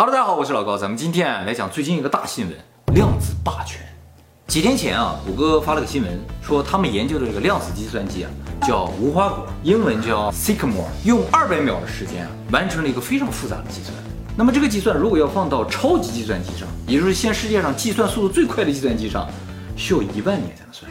Hello，大家好，我是老高，咱们今天来讲最近一个大新闻——量子霸权。几天前啊，谷歌发了个新闻，说他们研究的这个量子计算机啊，叫无花果，英文叫 Sycamore，用二百秒的时间啊，完成了一个非常复杂的计算。那么这个计算如果要放到超级计算机上，也就是现世界上计算速度最快的计算机上，需要一万年才能算。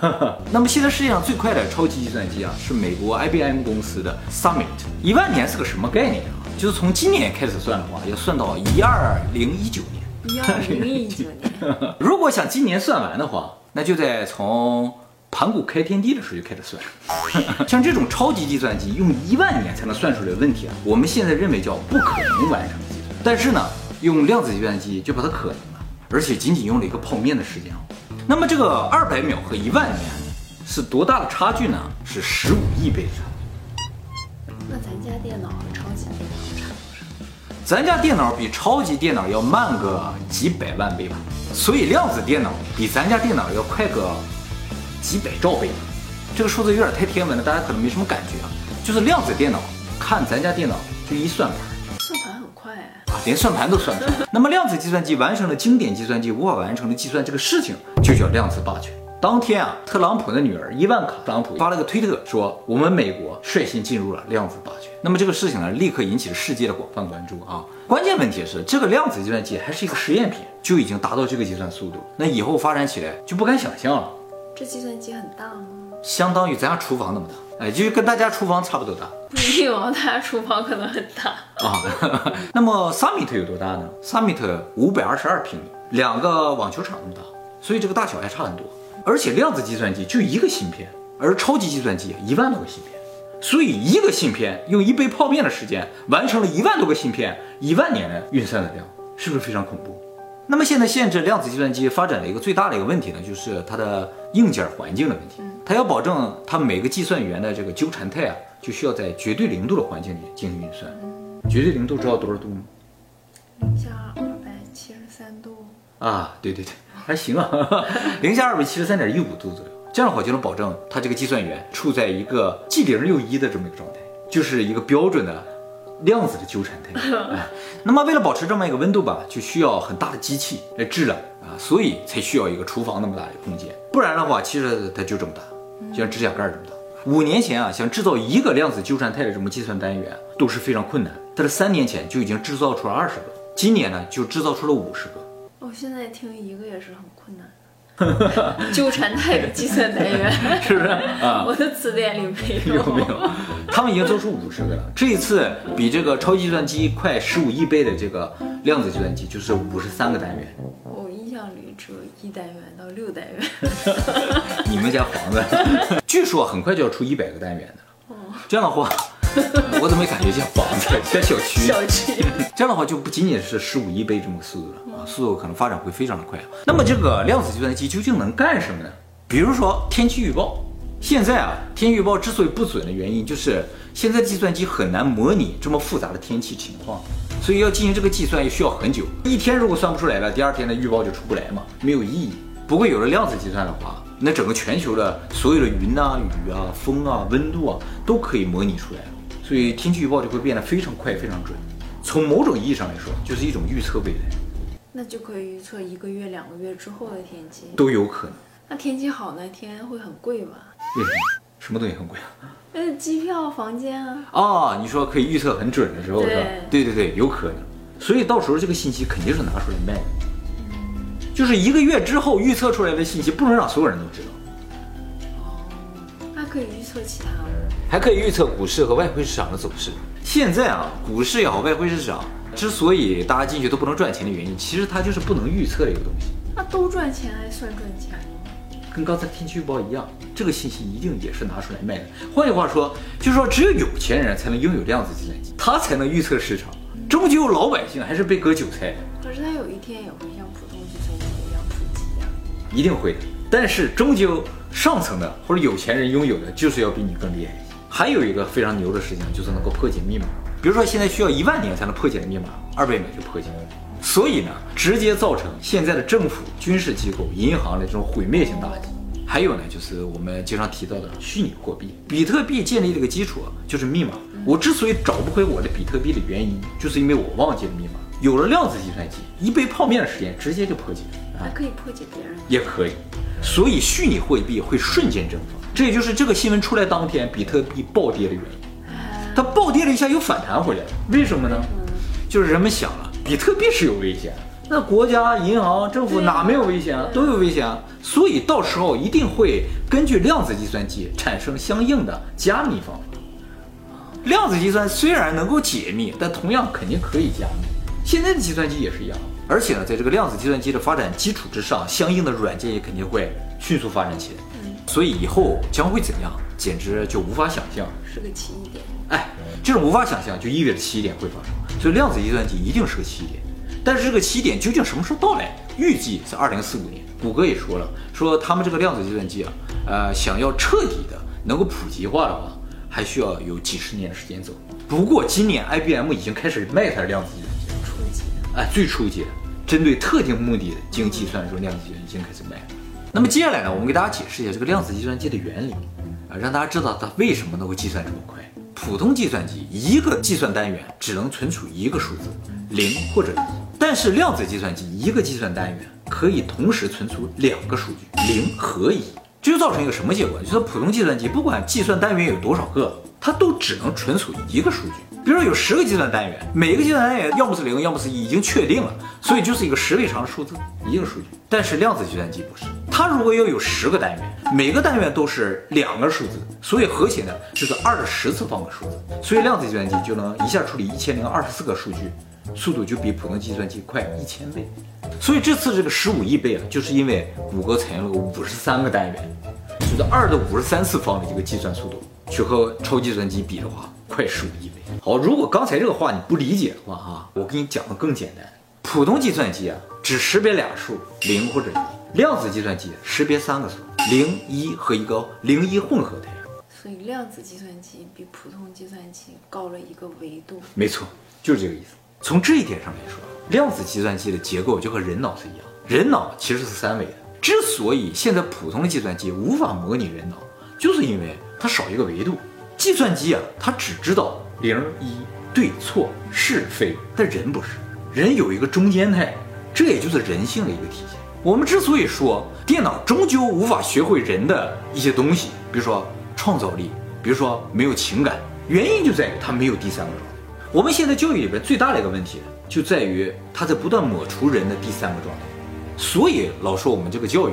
那么现在世界上最快的超级计算机啊，是美国 IBM 公司的 Summit。一万年是个什么概念啊？就是从今年开始算的话，要算到一二零一九年。一二零一九年，如果想今年算完的话，那就得从盘古开天地的时候就开始算。像这种超级计算机用一万年才能算出来的问题啊，我们现在认为叫不可能完成的计算。但是呢，用量子计算机就把它可能了，而且仅仅用了一个泡面的时间啊。那么这个二百秒和一万年是多大的差距呢？是十五亿倍的差距。那咱家电脑和超级电脑差多少？咱家电脑比超级电脑要慢个几百万倍吧，所以量子电脑比咱家电脑要快个几百兆倍。这个数字有点太天文了，大家可能没什么感觉啊。就是量子电脑看咱家电脑就一算盘，连算盘都算不上。那么量子计算机完成了经典计算机无法完成的计算这个事情，就叫量子霸权。当天啊，特朗普的女儿伊万卡·特朗普发了个推特，说我们美国率先进入了量子霸权。那么这个事情呢，立刻引起了世界的广泛关注啊。关键问题是，这个量子计算机还是一个实验品，就已经达到这个计算速度，那以后发展起来就不敢想象了。这计算机很大吗？相当于咱家厨房那么大，哎，就是跟大家厨房差不多大不一定哦，大家厨房可能很大。啊。那么 Summit 有多大呢？Summit 五百二十二平米，两个网球场那么大，所以这个大小还差很多。而且量子计算机就一个芯片，而超级计算机一万多个芯片，所以一个芯片用一杯泡面的时间完成了一万多个芯片一万年的运算的量，是不是非常恐怖？那么现在限制量子计算机发展的一个最大的一个问题呢，就是它的硬件环境的问题。它要保证它每个计算元的这个纠缠态啊，就需要在绝对零度的环境里进行运算。绝对零度知道多少度吗？零下二百七十三度，啊，对对对，还行啊，零下二百七十三点一五度左右，这样的话就能保证它这个计算元处在一个既零又一的这么一个状态，就是一个标准的量子的纠缠态。哎，那么为了保持这么一个温度吧，就需要很大的机器来制冷啊，所以才需要一个厨房那么大的空间，不然的话，其实它就这么大，就像指甲盖这么大。五年前啊，想制造一个量子纠缠态的这么计算单元都是非常困难，但是三年前就已经制造出了二十个，今年呢就制造出了五十个。我现在听一个也是很困难的。纠缠态的计算单元，是不是啊？我的词典里没有。有没有？他们已经做出五十个了。这一次比这个超级计算机快十五亿倍的这个量子计算机，就是五十三个单元。我印象里只有一单元到六单元。你们家房子，据说很快就要出一百个单元的了。这样的话，我怎么感觉像房子，像小区？小区。这样的话就不仅仅是十五亿倍这么个速度了啊，速度可能发展会非常的快啊。那么这个量子计算机究竟能干什么呢？比如说天气预报。现在啊，天气预报之所以不准的原因，就是现在计算机很难模拟这么复杂的天气情况，所以要进行这个计算也需要很久。一天如果算不出来了，第二天的预报就出不来嘛，没有意义。不过有了量子计算的话，那整个全球的所有的云啊、雨啊、风啊、温度啊都可以模拟出来了，所以天气预报就会变得非常快、非常准。从某种意义上来说，就是一种预测未来，那就可以预测一个月、两个月之后的天气。都有可能。那天气好那天会很贵吧？为什么？什么东西很贵啊？呃，机票、房间啊。哦，你说可以预测很准的时候是吧？对对对，有可能。所以到时候这个信息肯定是拿出来卖的。就是一个月之后预测出来的信息，不能让所有人都知道。哦，那可以预测其他吗？还可以预测股市和外汇市场的走势。现在啊，股市也好，外汇市场之所以大家进去都不能赚钱的原因，其实它就是不能预测的一个东西。那都赚钱还算赚钱吗？跟刚才天气预报一样，这个信息一定也是拿出来卖的。换句话说，就是说只有有钱人才能拥有量子计算机，他才能预测市场。终究老百姓还是被割韭菜的，可是他有一天也会像普通计算机一样普及呀、一定会的。但是终究上层的或者有钱人拥有的就是要比你更厉害。还有一个非常牛的事情，就是能够破解密码。比如说现在需要一万年才能破解的密码，二百秒就破解了。所以呢，直接造成现在的政府、军事机构、银行的这种毁灭性打击。还有呢，就是我们经常提到的虚拟货币。比特币建立这个基础就是密码。我之所以找不回我的比特币的原因，就是因为我忘记了密码。有了量子计算机，一杯泡面的时间直接就破解了，还可以破解别人。也可以。所以虚拟货币会瞬间蒸发，这也就是这个新闻出来当天比特币暴跌的原因。它暴跌了一下又反弹回来了，为什么呢？就是人们想了，比特币是有危险，那国家、银行、政府哪没有危险啊？都有危险啊！所以到时候一定会根据量子计算机产生相应的加密方法。量子计算虽然能够解密，但同样肯定可以加密。现在的计算机也是一样，而且呢，在这个量子计算机的发展基础之上，相应的软件也肯定会迅速发展起来。所以以后将会怎样，简直就无法想象。是个奇异点。哎，这种无法想象就意味着奇异点会发生。所以量子计算机一定是个奇异点。但是这个起点究竟什么时候到来？预计是二零四五年。谷歌也说了，说他们这个量子计算机啊，呃，想要彻底的能够普及化的话，还需要有几十年的时间走。不过今年 IBM 已经开始卖它的量子计算机了，初级的，哎，最初级的，针对特定目的的经计算的时候，量子计算机已经开始卖了。那么接下来呢，我们给大家解释一下这个量子计算机的原理，啊，让大家知道它为什么能够计算这么快。普通计算机一个计算单元只能存储一个数字，零或者一。但是量子计算机一个计算单元可以同时存储两个数据，零和一，这就造成一个什么结果？就是普通计算机不管计算单元有多少个，它都只能存储一个数据。比如说有十个计算单元，每个计算单元要么是零，要么是一，已经确定了，所以就是一个十位长的数字，一个数据。但是量子计算机不是，它如果要有十个单元，每个单元都是两个数字，所以合起来就是二的十次方个数字，所以量子计算机就能一下处理一千零二十四个数据。速度就比普通计算机快一千倍，所以这次这个十五亿倍啊，就是因为谷歌采用了五十三个单元，就是二的五十三次方的一个计算速度，去和超计算机比的话，快十五亿倍。好，如果刚才这个话你不理解的话哈，我给你讲的更简单，普通计算机啊只识别俩数，零或者一，量子计算机识别三个数，零一和一个零一混合态。所以量子计算机比普通计算机高了一个维度。没错，就是这个意思。从这一点上来说，量子计算机的结构就和人脑是一样。人脑其实是三维的。之所以现在普通的计算机无法模拟人脑，就是因为它少一个维度。计算机啊，它只知道零一对错是非，但人不是，人有一个中间态，这也就是人性的一个体现。我们之所以说电脑终究无法学会人的一些东西，比如说创造力，比如说没有情感，原因就在于它没有第三个状态。我们现在教育里边最大的一个问题，就在于它在不断抹除人的第三个状态，所以老说我们这个教育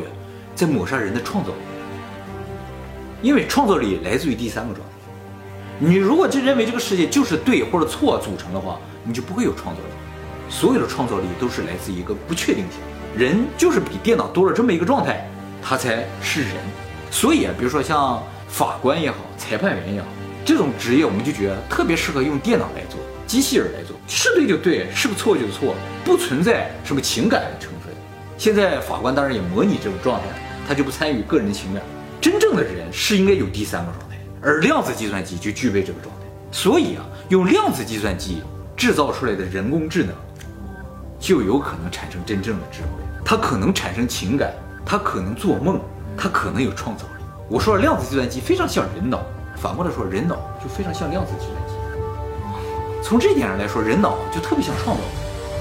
在抹杀人的创造力，因为创造力来自于第三个状态。你如果就认为这个世界就是对或者错组成的话，你就不会有创造力。所有的创造力都是来自一个不确定性，人就是比电脑多了这么一个状态，他才是人。所以啊，比如说像法官也好，裁判员也好。这种职业我们就觉得特别适合用电脑来做，机器人来做，是对就对，是不错就错，不存在什么情感的成分。现在法官当然也模拟这种状态，他就不参与个人情感。真正的人是应该有第三个状态，而量子计算机就具备这个状态。所以啊，用量子计算机制造出来的人工智能，就有可能产生真正的智慧，它可能产生情感，它可能做梦，它可能有创造力。我说了，量子计算机非常像人脑。反过来说，人脑就非常像量子计算机。从这一点上来说，人脑就特别像创造。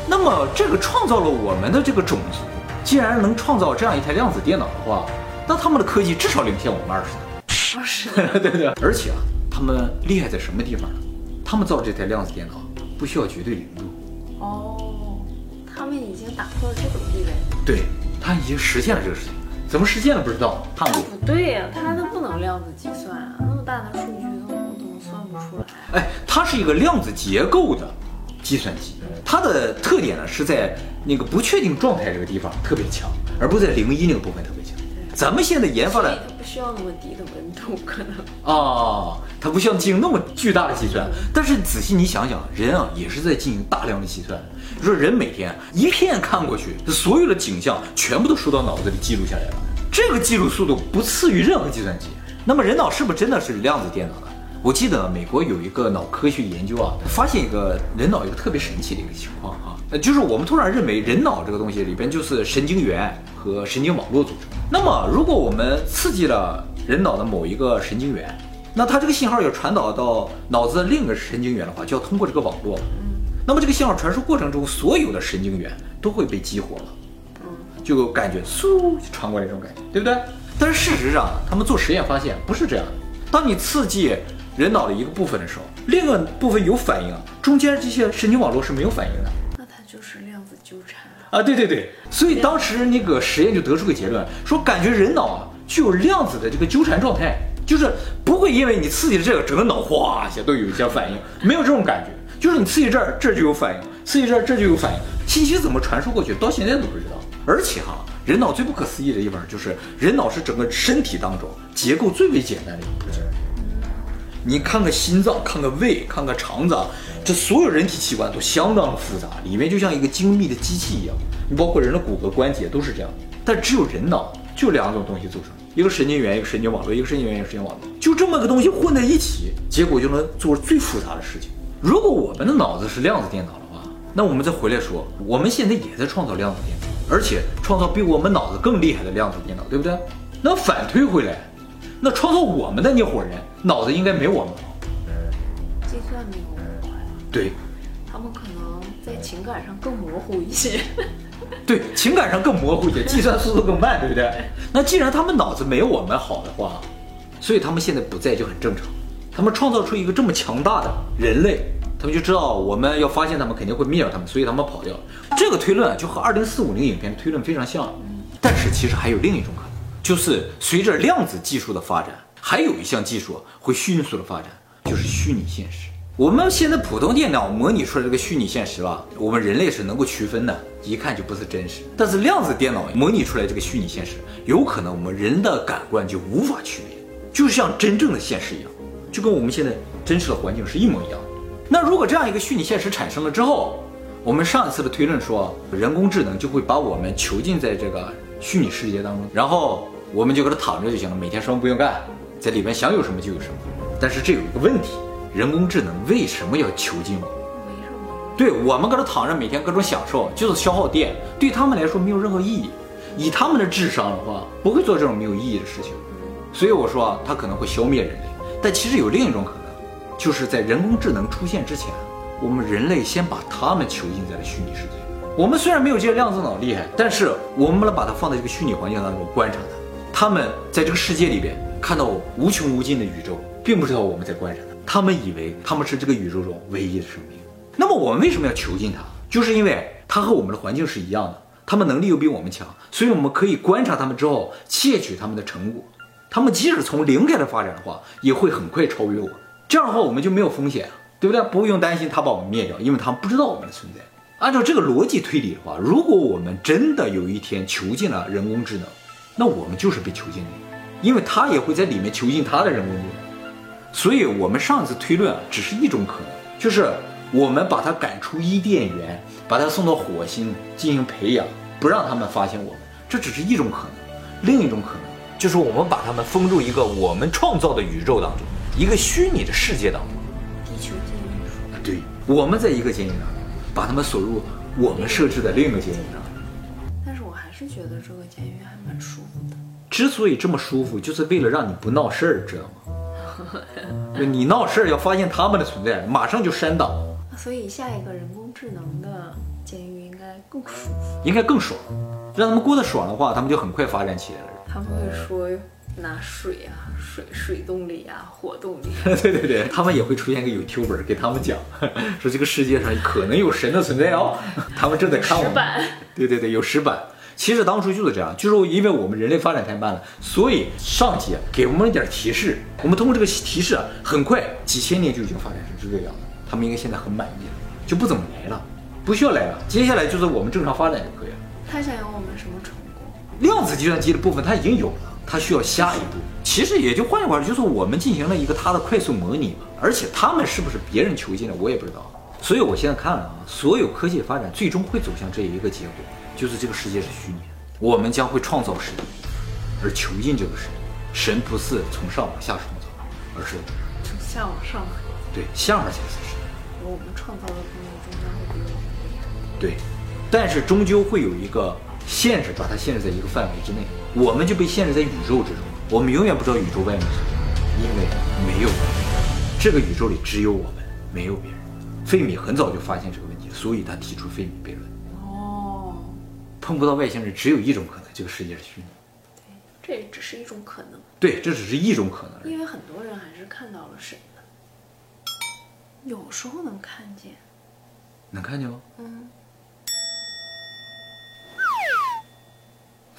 那么，这个创造了我们的这个种族，既然能创造这样一台量子电脑的话，那他们的科技至少领先我们二十年。二十年，对对。而且啊，他们厉害在什么地方呢？他们造这台量子电脑不需要绝对零度。哦，他已经打破了这种地位。对，他已经实现了这个事情。怎么实现了不知道？那不对呀，他都不能量子计算啊，那么大的数据都都算不出来。哎，它是一个量子结构的计算机，它的特点呢是在那个不确定状态这个地方特别强，而不是在零一那个部分特别强。咱们现在研发的它不需要那么低的温度，可能啊，它不需要进行那么巨大的计算。但是仔细你想想，人啊也是在进行大量的计算。你说人每天一片看过去，所有的景象全部都收到脑子里记录下来了。这个记录速度不次于任何计算机。那么人脑是不是真的是量子电脑呢？我记得美国有一个脑科学研究啊，发现一个人脑一个特别神奇的一个情况啊，呃，就是我们突然认为人脑这个东西里边就是神经元和神经网络组成。那么，如果我们刺激了人脑的某一个神经元，那它这个信号要传导到脑子的另一个神经元的话，就要通过这个网络。那么这个信号传输过程中，所有的神经元都会被激活了，就感觉嗖就传过来这种感觉，对不对？但是事实上，他们做实验发现不是这样的。当你刺激人脑的一个部分的时候，另一个部分有反应啊，中间这些神经网络是没有反应的。那它就是量子纠缠啊，对对对，所以当时那个实验就得出个结论，说感觉人脑啊具有量子的这个纠缠状态，就是不会因为你刺激了这个，整个脑哗一下都有一些反应，没有这种感觉，就是你刺激这儿，这儿就有反应，刺激这儿，这儿就有反应，信息怎么传输过去，到现在都不知道。而且哈，人脑最不可思议的地方就是，人脑是整个身体当中结构最为简单的一部分。你看个心脏，看个胃，看个肠子，这所有人体器官都相当的复杂，里面就像一个精密的机器一样。你包括人的骨骼关节都是这样，但只有人脑就两种东西组成，一个神经元，一个神经网络，一个神经元，一个神经网络，就这么个东西混在一起，结果就能做最复杂的事情。如果我们的脑子是量子电脑的话，那我们再回来说，我们现在也在创造量子电脑，而且创造比我们脑子更厉害的量子电脑，对不对？那反推回来。那创造我们的那伙人脑子应该没我们好，计算没有我们快。对，他们可能在情感上更模糊一些。对，情感上更模糊一些，计算速度更慢，对不对？那既然他们脑子没有我们好的话，所以他们现在不在就很正常。他们创造出一个这么强大的人类，他们就知道我们要发现他们肯定会灭了他们，所以他们跑掉了。这个推论就和二零四五零影片推论非常像。但是其实还有另一种可能。就是随着量子技术的发展，还有一项技术会迅速的发展，就是虚拟现实。我们现在普通电脑模拟出来这个虚拟现实吧，我们人类是能够区分的，一看就不是真实。但是量子电脑模拟出来这个虚拟现实，有可能我们人的感官就无法区别，就像真正的现实一样，就跟我们现在真实的环境是一模一样的。那如果这样一个虚拟现实产生了之后，我们上一次的推论说，人工智能就会把我们囚禁在这个虚拟世界当中，然后。我们就搁这躺着就行了，每天什么不用干，在里面想有什么就有什么。但是这有一个问题，人工智能为什么要囚禁我？没什么。对我们搁这躺着，每天各种享受，就是消耗电，对他们来说没有任何意义。以他们的智商的话，不会做这种没有意义的事情。所以我说啊，它可能会消灭人类。但其实有另一种可能，就是在人工智能出现之前，我们人类先把他们囚禁在了虚拟世界。我们虽然没有这些量子脑厉害，但是我们能把它放在这个虚拟环境当中观察它。他们在这个世界里边看到无穷无尽的宇宙，并不知道我们在观察他。他们以为他们是这个宇宙中唯一的生命。那么我们为什么要囚禁他？就是因为他和我们的环境是一样的，他们能力又比我们强，所以我们可以观察他们之后窃取他们的成果。他们即使从零开始发展的话，也会很快超越我。这样的话，我们就没有风险，对不对？不用担心他把我们灭掉，因为他们不知道我们的存在。按照这个逻辑推理的话，如果我们真的有一天囚禁了人工智能，那我们就是被囚禁的，因为他也会在里面囚禁他的人工智能，所以我们上次推论啊，只是一种可能，就是我们把他赶出伊甸园，把他送到火星进行培养，不让他们发现我们，这只是一种可能。另一种可能就是我们把他们封入一个我们创造的宇宙当中，一个虚拟的世界当中。地球监狱。对，我们在一个监狱当中，把他们锁入我们设置的另一个监狱当中。是觉得这个监狱还蛮舒服的。之所以这么舒服，就是为了让你不闹事儿，知道吗？你闹事儿要发现他们的存在，马上就删档。所以下一个人工智能的监狱应该更舒服，应该更爽。让他们过得爽的话，他们就很快发展起来了。他们会说拿水啊，水水动力啊，火动力。对对对，他们也会出现一个 YouTuber 给他们讲，说这个世界上可能有神的存在哦。他们正在看我们。对对对，有石板。其实当初就是这样，就是因为我们人类发展太慢了，所以上级给我们一点提示，我们通过这个提示，很快几千年就已经发展成这个样子。他们应该现在很满意了，就不怎么来了，不需要来了。接下来就是我们正常发展就可以了。他想要我们什么成果？量子计算机的部分他已经有了，他需要下一步。其实也就换句话，就是我们进行了一个他的快速模拟嘛。而且他们是不是别人囚禁的，我也不知道。所以我现在看了啊，所有科技发展最终会走向这一个结果。就是这个世界是虚拟，我们将会创造神，而囚禁这个神。神不是从上往下创造，而是从下往上。对，下面才是神。我们创造的东西终将会被我们厉害。对，但是终究会有一个限制把它限制在一个范围之内，我们就被限制在宇宙之中，我们永远不知道宇宙外面是什么，因为没有外面，这个宇宙里只有我们，没有别人。费米很早就发现这个问题，所以他提出费米悖论。哦，碰不到外星人，只有一种可能，这个世界是虚拟。这也只是一种可能，对，这只是一种可能。因为很多人还是看到了神的，有时候能看见。能看见吗？嗯，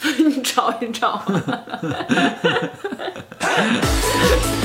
你找一找。